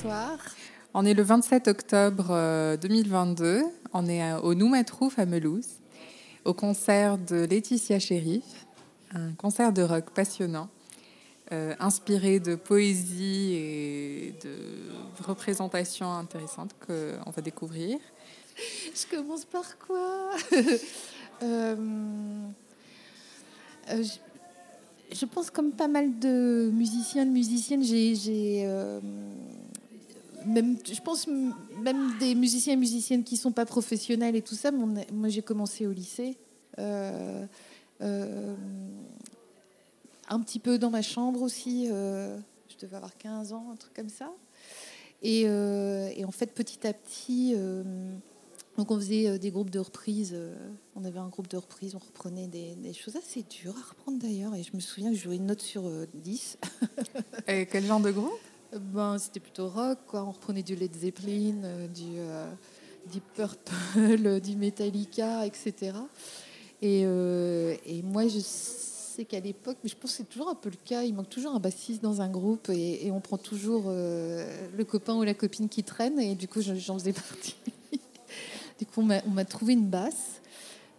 soir On est le 27 octobre 2022. Euh, On est au Noumatrouf à Melouse, au concert de Laetitia Sheriff, un concert de rock passionnant, euh, inspiré de poésie et de représentations intéressantes qu'on va découvrir. Je commence par quoi? Euh, je, pense comme pas mal de musiciens, de musiciennes, j'ai même, je pense même des musiciens et musiciennes qui sont pas professionnels et tout ça. moi, j'ai commencé au lycée, euh, euh, un petit peu dans ma chambre aussi. Euh, je devais avoir 15 ans, un truc comme ça. Et, en fait, petit à petit, donc on faisait des groupes de reprises. on avait un groupe de reprises, on reprenait des, des choses assez dures à reprendre d'ailleurs. Et je me souviens que je jouais une note sur 10. et quel genre de groupe? Ben, C'était plutôt rock, quoi. On reprenait du Led Zeppelin, euh, du, euh, du Purple, du Metallica, etc. Et, euh, et moi, je sais qu'à l'époque, mais je pense que c'est toujours un peu le cas, il manque toujours un bassiste dans un groupe et, on prend toujours le copain ou la copine qui traîne. Et du coup, j'en faisais partie. du coup, on m'a trouvé une basse.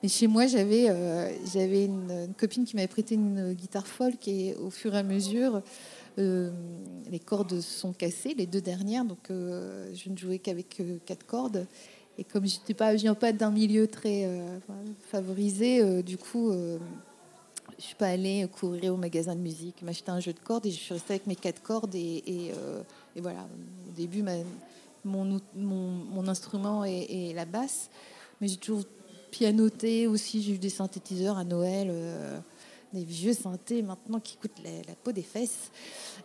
Mais chez moi, j'avais une, une, copine qui m'avait prêté une guitare folk et au fur et à mesure, les cordes sont cassées, les deux dernières, donc euh, je ne jouais qu'avec euh, quatre cordes. Et comme je pas, viens pas d'un milieu très favorisé, du coup, je suis pas allée courir au magasin de musique, m'acheter un jeu de cordes et je suis restée avec mes quatre cordes. Et, voilà, au début, mon, instrument est, la basse, mais j'ai toujours pianoté aussi. J'ai eu des synthétiseurs à Noël des vieux synthés maintenant qui coûtent la, peau des fesses.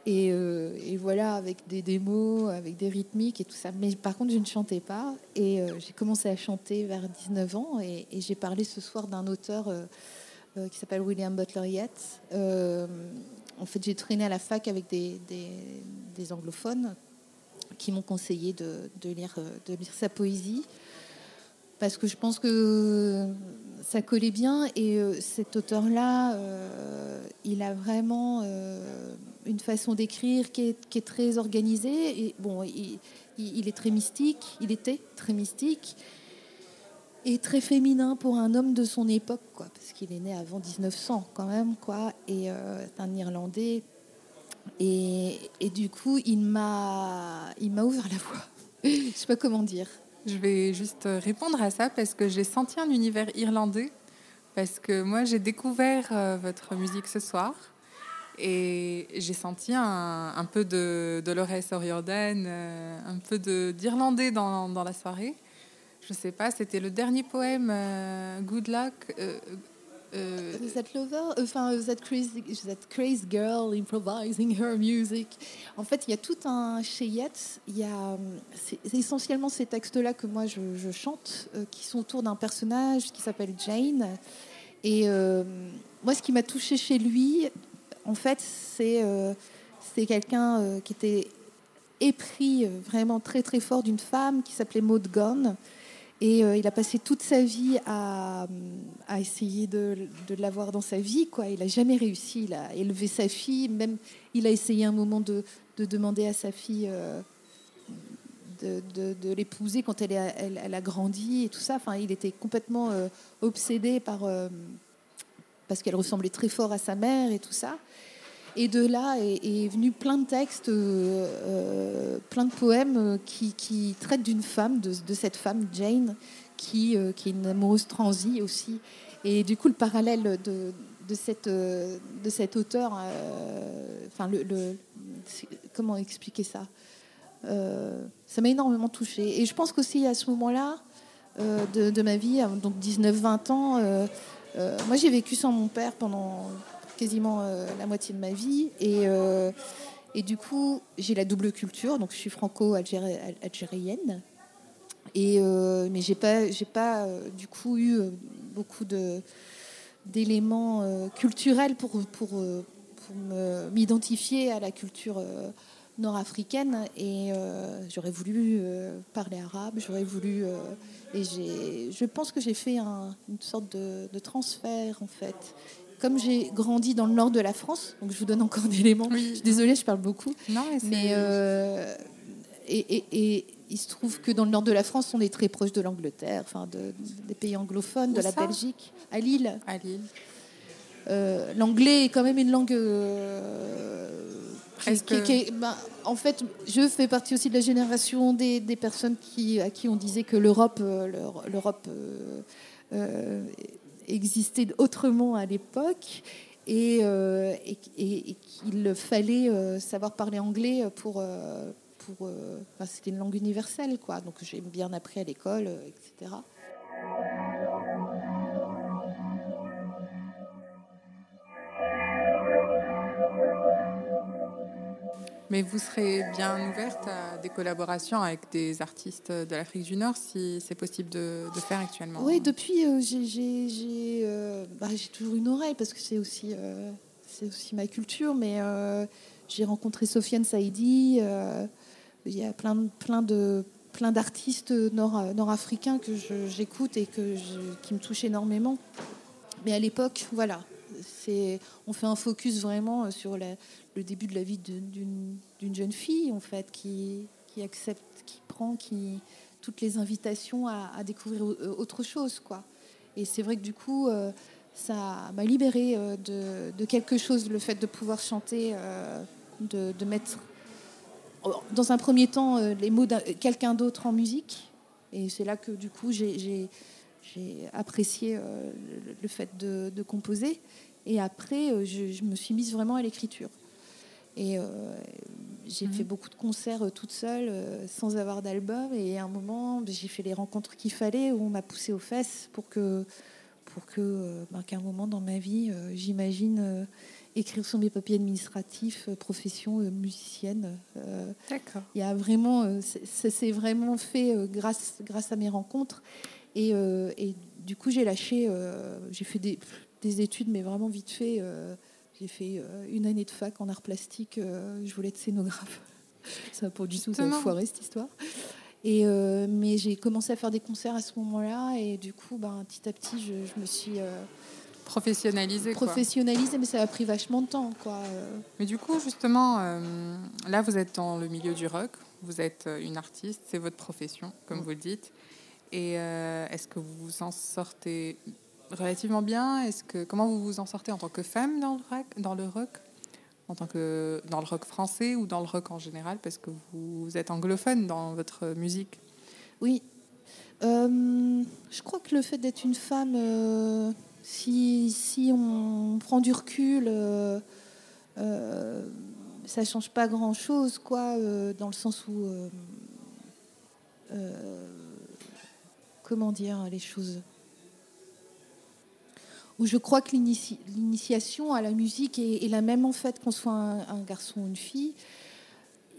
Euh, et, voilà, avec des démos, avec des rythmiques et tout ça. Mais par contre, je ne chantais pas. Et euh, j'ai commencé à chanter vers 19 ans. Et, j'ai parlé ce soir d'un auteur euh, qui s'appelle William Butler Yeats. en fait, j'ai traîné à la fac avec des, anglophones qui m'ont conseillé de, lire, de lire sa poésie. Parce que je pense que ça collait bien. Et euh, cet auteur-là, euh, il a vraiment euh, une façon d'écrire qui est, très organisée. Et bon, il, est très mystique, il était très mystique et très féminin pour un homme de son époque, quoi, parce qu'il est né avant 1900 quand même, quoi, et c'est un Irlandais. Et, et, du coup, il m'a, il m'a ouvert la voie. Je sais pas comment dire. Je vais juste répondre à ça parce que j'ai senti un univers irlandais. Parce que moi, j'ai découvert euh, votre musique ce soir et j'ai senti un, peu de Dolores O'Riordan, euh, un peu d'irlandais dans, dans, la soirée. Je sais pas, c'était le dernier poème, euh, Good Luck. Euh, that lover, enfin that crazy, girl improvising her music. En fait, il y a tout un chez Yates. Il y a, c'est essentiellement ces textes-là que moi je, chante, euh, qui sont autour d'un personnage qui s'appelle Jane. Et euh, moi, ce qui m'a touché chez lui, en fait, c'est c'est quelqu'un qui était épris vraiment très très fort d'une femme qui s'appelait Maud Gonne et euh, il a passé toute sa vie à, essayer de, l'avoir dans sa vie. Quoi. Il n'a jamais réussi. Il a élevé sa fille. Même, il a essayé un moment de, de demander à sa fille euh, de, l'épouser quand elle, a grandi et tout ça. Enfin, il était complètement euh, obsédé par parce qu'elle ressemblait très fort à sa mère et tout ça. Et de là est, venu plein de textes, euh, euh, plein de poèmes euh, qui, traitent d'une femme, de, cette femme, Jane, qui, est une amoureuse transie aussi. Et du coup, le parallèle de, cette, de cet auteur, comment expliquer ça Ça m'a énormément touchée. Et je pense qu'aussi à ce moment-là de, de, ma vie, donc 19-20 ans, moi j'ai vécu sans mon père pendant quasiment euh, la moitié de ma vie. Et, euh, et du coup, j'ai la double culture, donc je suis franco-algérienne. Et, euh, mais j'ai pas, pas du coup eu beaucoup d'éléments culturels pour, pour, pour m'identifier à la culture nord-africaine et j'aurais voulu parler arabe, j'aurais voulu et j'ai, je pense que j'ai fait une sorte de, transfert en fait comme j'ai grandi dans le nord de la France, donc je vous donne encore un élément. Je suis désolée, je parle beaucoup. Non, mais, euh, et, il se trouve que dans le nord de la France, on est très proche de l'Angleterre, enfin des pays anglophones, de la Belgique, à Lille. À Lille. Euh, l'anglais est quand même une langue. Euh, ben, en fait, je fais partie aussi de la génération des, personnes qui, à qui on disait que l'Europe, euh, l'Europe existait autrement à l'époque et, et qu'il fallait savoir parler anglais pour euh, c'était une langue universelle, quoi. Donc j'ai bien appris à l'école, euh, etc. Mais vous serez bien ouverte à des collaborations avec des artistes de l'Afrique du Nord, si c'est possible de, faire actuellement Oui, depuis, euh, bah, j'ai toujours une oreille, parce que c'est aussi, c'est aussi ma culture, mais j'ai rencontré Sofiane Saïdi il y a plein, plein de plein d'artistes nord, nord-africains que j'écoute et que qui me touchent énormément. Mais à l'époque, voilà, on fait un focus vraiment sur le début de la vie d'une, jeune fille, en fait, qui, accepte, qui prend toutes les invitations à, découvrir autre chose. Quoi. Et c'est vrai que du coup, euh, ça m'a libérée euh, de, quelque chose, le fait de pouvoir chanter, euh, de, mettre dans un premier temps euh, les mots de quelqu'un d'autre en musique. Et c'est là que du coup j'ai apprécié euh, le, fait de, composer. Et après, euh, je, me suis mise vraiment à l'écriture. Et j'ai mhm. fait beaucoup de concerts toute seule, sans avoir d'album. Et à un moment, j'ai fait les rencontres qu'il fallait, où on m'a poussé aux fesses pour que, pour que, ben, qu'à un moment dans ma vie, j'imagine écrire sur mes papiers administratifs, euh, profession euh, musicienne. Euh, D'accord. Il y a vraiment, ça s'est vraiment fait grâce, grâce à mes rencontres. Et, et du coup, j'ai lâché, j'ai fait des, des, études, mais vraiment vite fait. j'ai fait une année de fac en art plastique. je voulais être scénographe. Ça n'a pas du tout foiré cette histoire. Et mais j'ai commencé à faire des concerts à ce moment-là. Et du coup, ben, petit à petit, je, je me suis Professionnalisé. Professionnalisé, mais ça a pris vachement de temps. Quoi. Mais du coup, justement, euh, là, vous êtes dans le milieu du rock, vous êtes euh, une artiste, c'est votre profession, comme mm. vous le dites. Et euh, est-ce que vous vous en sortez relativement bien Est-ce que comment vous vous en sortez en tant que femme dans le rock, dans le rock? En tant que dans le rock français ou dans le rock en général? Parce que vous êtes anglophone dans votre musique. Oui. je crois que le fait d'être une femme si, si on prend du recul, euh, euh, ça change pas grand-chose, quoi, euh, dans le sens où... comment dire les choses? Où je crois que l'initiation à la musique est, la même en fait qu'on soit un, garçon ou une fille.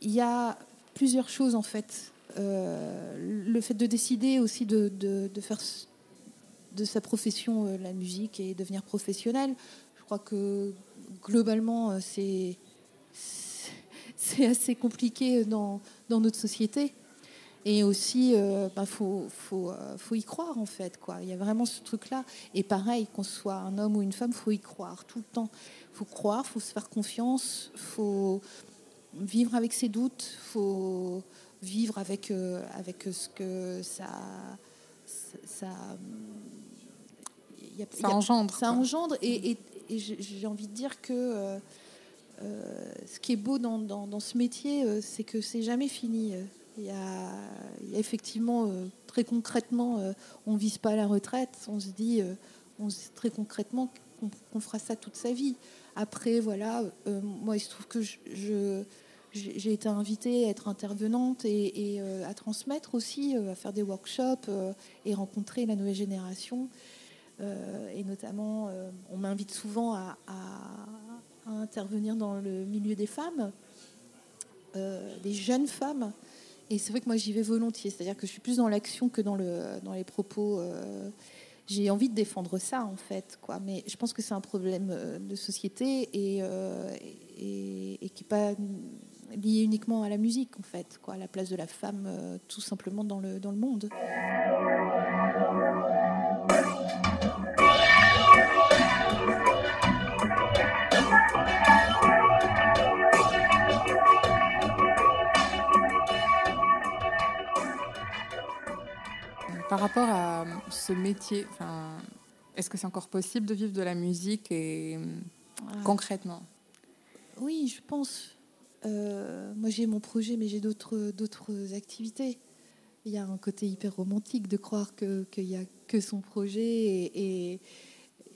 Il y a plusieurs choses en fait. le fait de décider aussi de, faire de sa profession, euh, la musique, et devenir professionnel. Je crois que globalement, euh, c'est assez compliqué dans, dans, notre société. Et aussi, il euh, bah, faut, faut, faut, y croire, en fait. Quoi. Il y a vraiment ce truc-là. Et pareil, qu'on soit un homme ou une femme, il faut y croire tout le temps. Il faut croire, il faut se faire confiance, il faut vivre avec ses doutes, il faut vivre avec, avec ce que ça, ça, ça engendre. Ça engendre. Et, j'ai envie de dire que euh, euh, ce qui est beau dans, ce métier, euh, c'est que c'est jamais fini. Il y a, effectivement, très concrètement, on ne vise pas la retraite. On se dit, on très concrètement qu'on fera ça toute sa vie. Après, voilà, moi, il se trouve que j'ai été invitée à être intervenante et, à transmettre aussi, à faire des workshops et rencontrer la nouvelle génération. Euh, et notamment, euh, on m'invite souvent à, intervenir dans le milieu des femmes, euh, des jeunes femmes. Et c'est vrai que moi, j'y vais volontiers. C'est-à-dire que je suis plus dans l'action que dans, le, dans les propos. j'ai envie de défendre ça, en fait. Quoi. Mais je pense que c'est un problème de société et, et, qui n'est pas lié uniquement à la musique, en fait. Quoi. La place de la femme, tout simplement, dans le, dans le monde. Par rapport à ce métier, est-ce que c'est encore possible de vivre de la musique et concrètement? Oui, je pense. Euh, moi, j'ai mon projet, mais j'ai d'autres d'autres activités. Il y a un côté hyper romantique de croire qu'il n'y a que son projet et,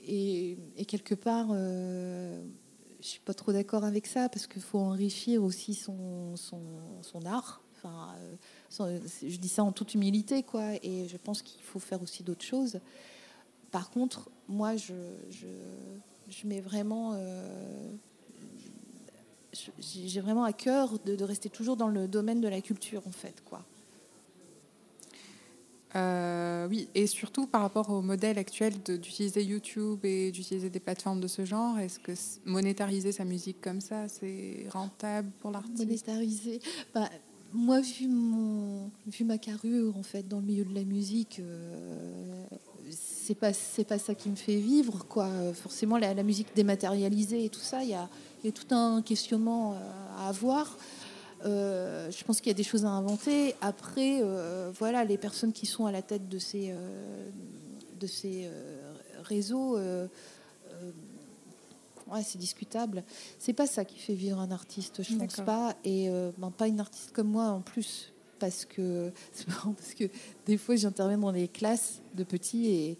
et, et, quelque part, euh, je suis pas trop d'accord avec ça parce qu'il faut enrichir aussi son, son, son art. Enfin, euh, je dis ça en toute humilité, quoi. Et je pense qu'il faut faire aussi d'autres choses. Par contre, moi, je, je, je mets vraiment. Euh, j'ai vraiment à cœur de, de, rester toujours dans le domaine de la culture, en fait, quoi. Euh, oui, et surtout par rapport au modèle actuel d'utiliser YouTube et d'utiliser des plateformes de ce genre, est-ce que monétariser sa musique comme ça, c'est rentable pour l'artiste? Monétariser bah, Moi, vu, mon, vu ma carrure en fait, dans le milieu de la musique, euh, c'est pas, pas ça qui me fait vivre. quoi. Forcément, la, musique dématérialisée et tout ça, il y a, y a, tout un questionnement euh, à avoir. Euh, je pense qu'il y a des choses à inventer. Après, euh, voilà, les personnes qui sont à la tête de ces, de ces réseaux, ouais, c'est discutable. C'est pas ça qui fait vivre un artiste, je pense pas. Et ben, pas une artiste comme moi en plus. Parce que, parce que des fois, j'interviens dans les classes de petits et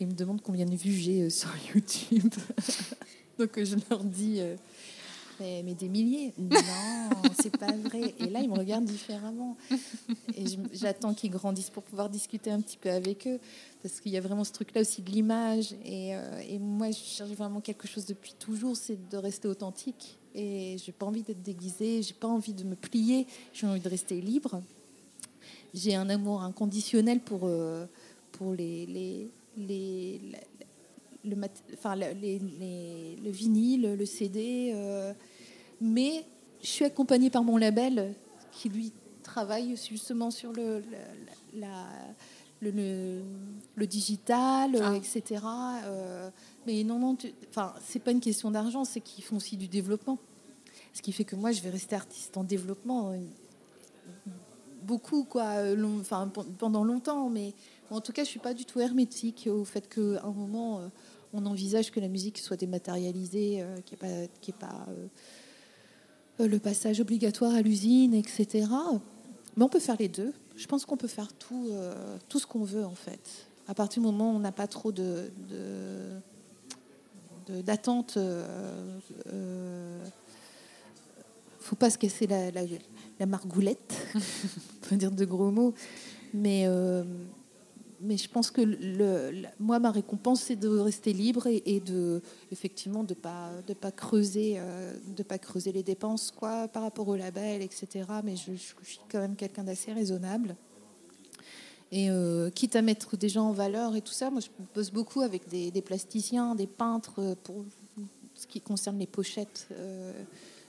ils me demandent combien de vues j'ai sur YouTube. Donc je leur dis mais, des milliers. Non, c'est pas vrai. Et là, ils me regardent différemment. Et j'attends qu'ils grandissent pour pouvoir discuter un petit peu avec eux. Parce qu'il y a vraiment ce truc-là aussi de l'image. Et, euh, et, moi, je cherche vraiment quelque chose depuis toujours, c'est de rester authentique. Et j'ai pas envie d'être déguisée, j'ai pas envie de me plier, j'ai envie de rester libre. J'ai un amour inconditionnel pour, euh, pour les, les, les, le, enfin, les, le vinyle, le CD. Euh, mais je suis accompagnée par mon label qui lui travaille justement sur le, la, le, digital, ah. etc. Euh, mais non, non, enfin, c'est pas une question d'argent, c'est qu'ils font aussi du développement. Ce qui fait que moi, je vais rester artiste en développement euh, beaucoup, quoi, long, enfin, pendant longtemps. Mais en tout cas, je suis pas du tout hermétique au fait qu'à un moment, on envisage que la musique soit dématérialisée, qu'il n'y ait pas, pas euh, le passage obligatoire à l'usine, etc. Mais on peut faire les deux. Je pense qu'on peut faire tout, euh, ce qu'on veut, en fait. À partir du moment où on n'a pas trop de, d'attente, il euh, faut pas se casser la margoulette, on peut dire de gros mots, mais mais je pense que moi, ma récompense, c'est de rester libre et, de, effectivement, de pas de pas creuser, euh, pas creuser les dépenses, quoi, par rapport au label, etc. Mais je, suis quand même quelqu'un d'assez raisonnable. Et euh, quitte à mettre des gens en valeur et tout ça, moi, je bosse beaucoup avec des, plasticiens, des peintres pour ce qui concerne les pochettes. Euh,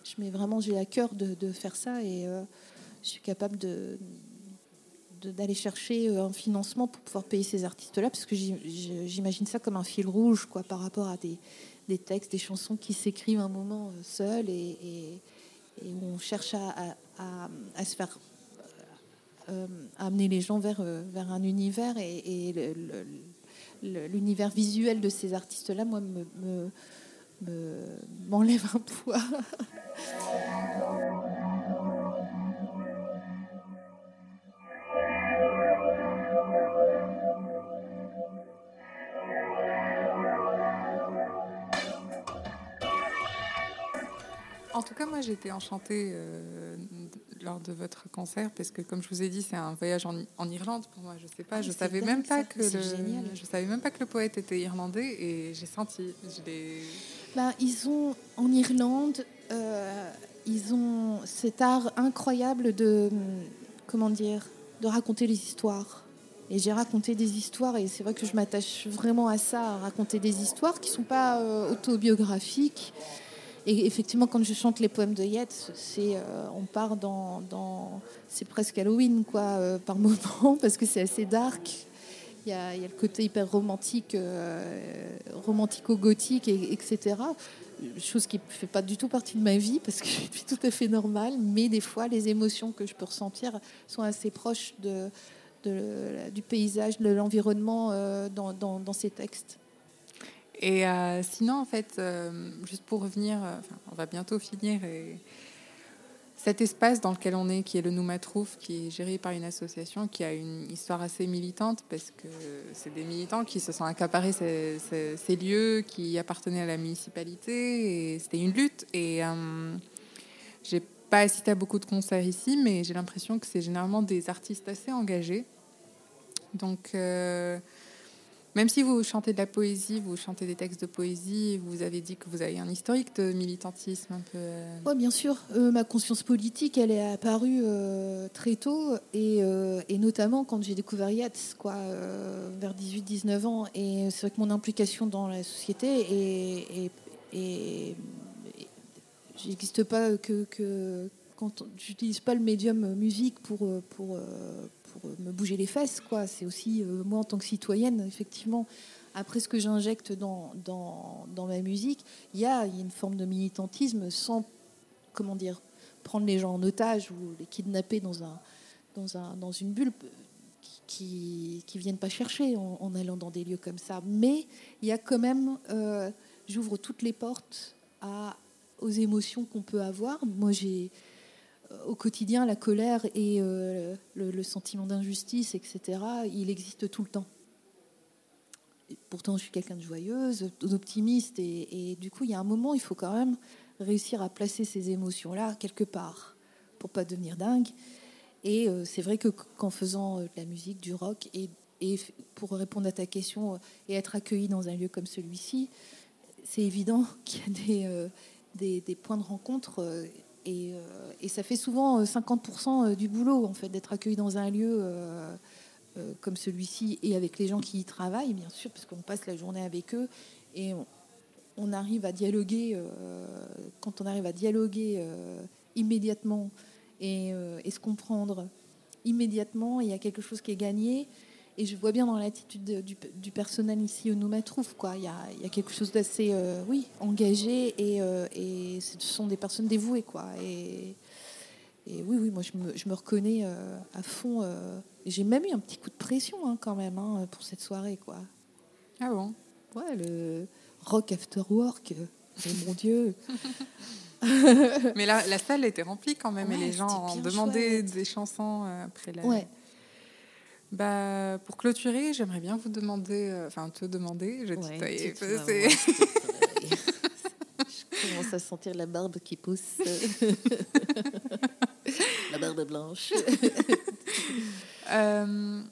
je mets vraiment, j'ai à cœur de, faire ça et je suis capable de d'aller chercher euh, un financement pour pouvoir payer ces artistes-là, parce que j'imagine ça comme un fil rouge quoi, par rapport à des, des textes, des chansons qui s'écrivent un moment euh, seuls et, et, où on cherche à, à, se faire euh, amener les gens vers, vers un univers et, l'univers visuel de ces artistes-là, moi, me, m'enlève me, un poids. moi, j'ai été enchantée euh, lors de votre concert parce que, comme je vous ai dit, c'est un voyage en, Irlande pour moi. Je sais pas, ah, je savais même pas que le, je savais même pas que le poète était irlandais et j'ai senti. Ben, ils ont en Irlande, euh, ils ont cet art incroyable de comment dire, de raconter les histoires. Et j'ai raconté des histoires, et c'est vrai que je m'attache vraiment à ça, à raconter des histoires qui ne sont pas euh, autobiographiques, et effectivement, quand je chante les poèmes de Yeats, c'est, euh, on part dans, c'est presque Halloween quoi, euh, par moment, parce que c'est assez dark. Il y, a, le côté hyper romantique, euh, romantico-gothique, et, etc. Chose qui ne fait pas du tout partie de ma vie, parce que je suis tout à fait normale, mais des fois, les émotions que je peux ressentir sont assez proches de, du paysage, de l'environnement dans, ces textes. Et sinon, en fait, juste pour revenir, on va bientôt finir et cet espace dans lequel on est, qui est le Noumatrouf, qui est géré par une association qui a une histoire assez militante, parce que c'est des militants qui se sont accaparés ces, lieux qui appartenaient à la municipalité, et c'était une lutte. Et euh, j'ai pas assisté à beaucoup de concerts ici, mais j'ai l'impression que c'est généralement des artistes assez engagés. Donc, euh, même si vous chantez de la poésie, vous chantez des textes de poésie, vous avez dit que vous avez un historique de militantisme un peu. Euh, oui, bien sûr. Euh, ma conscience politique, elle est apparue euh, très tôt, et, notamment quand j'ai découvert Yates, quoi, vers 18-19 ans. Et c'est vrai que mon implication dans la société et, et, j'existe pas que, que quand j'utilise pas le médium musique pour, pour, pour me bouger les fesses. quoi. C'est aussi euh, moi en tant que citoyenne, effectivement, après ce que j'injecte dans, dans, dans, ma musique, il y a une forme de militantisme sans, comment dire, prendre les gens en otage ou les kidnapper dans, un, dans, un, dans une bulle qui ne viennent pas chercher en, allant dans des lieux comme ça. Mais il y a quand même, euh, j'ouvre toutes les portes aux émotions qu'on peut avoir. Moi, j'ai au quotidien, la colère et euh, le, sentiment d'injustice, etc., il existe tout le temps. pourtant, je suis quelqu'un de joyeuse, d'optimiste, et, du coup, il y a un moment, il faut quand même réussir à placer ces émotions-là quelque part pour pas devenir dingue. Et euh, c'est vrai que qu'en faisant euh, de la musique, du rock, et, pour répondre à ta question, et être accueilli dans un lieu comme celui-ci, c'est évident qu'il y a des, points de rencontre euh, et, ça fait souvent 50% euh, euh, du boulot, en fait, d'être accueilli dans un lieu comme celui-ci et avec les gens qui y travaillent, bien sûr, parce qu'on passe la journée avec eux et on, arrive à dialoguer. quand on arrive à dialoguer immédiatement et, et, se comprendre immédiatement, il y a quelque chose qui est gagné. Et je vois bien dans l'attitude du, personnel ici au Noumatrouf, quoi. Il y a, il y a quelque chose d'assez, euh, oui, engagé et, euh, et, ce sont des personnes dévouées, quoi. Et, et oui, oui, moi je me, je me reconnais euh, à fond. J'ai même eu un petit coup de pression hein, quand même hein, pour cette soirée, quoi. Ah bon? Ouais, le rock after work. Mon Dieu. Mais la, la, salle était remplie quand même et les gens ont demandé des chansons après la. Ouais. Bah, pour clôturer, j'aimerais bien vous demander, euh, enfin te demander, je ouais, je commence à sentir la barbe qui pousse. la barbe blanche. euh,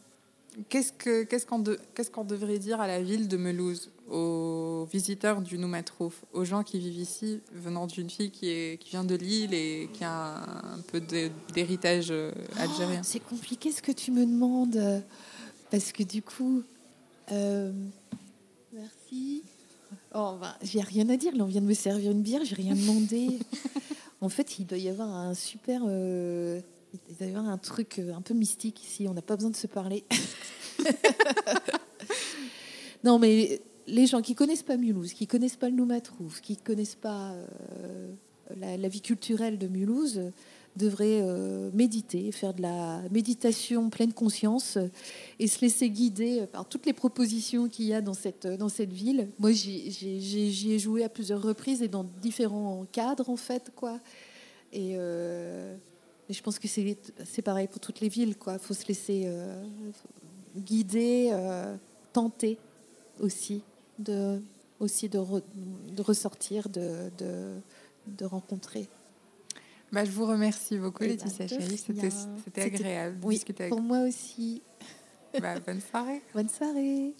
Qu'est-ce qu'on qu'est-ce qu'on devrait dire à la ville de Melouse, aux visiteurs du Noumatrouf, aux gens qui vivent ici, venant d'une fille qui, est, qui vient de Lille et qui a un, peu d'héritage euh, algérien C'est compliqué ce que tu me demandes, parce que du coup, euh, merci. Oh, bah, j'ai rien à dire. Là, on vient de me servir une bière, j'ai rien demandé. en fait, il doit y avoir un super. Euh, il doit y avoir un truc un peu mystique ici. On n'a pas besoin de se parler. non, mais les gens qui connaissent pas Mulhouse, qui connaissent pas le Noumatrouf, qui connaissent pas euh, la, vie culturelle de Mulhouse, devraient euh, méditer, faire de la méditation pleine conscience et se laisser guider par toutes les propositions qu'il y a dans cette, dans cette ville. Moi, j'y ai joué à plusieurs reprises et dans différents cadres, en fait, quoi. Et, euh, je pense que c'est pareil pour toutes les villes. Il faut se laisser guider, tenter aussi de, aussi de, de ressortir, de, de, rencontrer. Bah, je vous remercie beaucoup, ben, Laetitia Chéri. C'était agréable discuter avec Pour moi aussi. Bah, bonne soirée. Bonne soirée.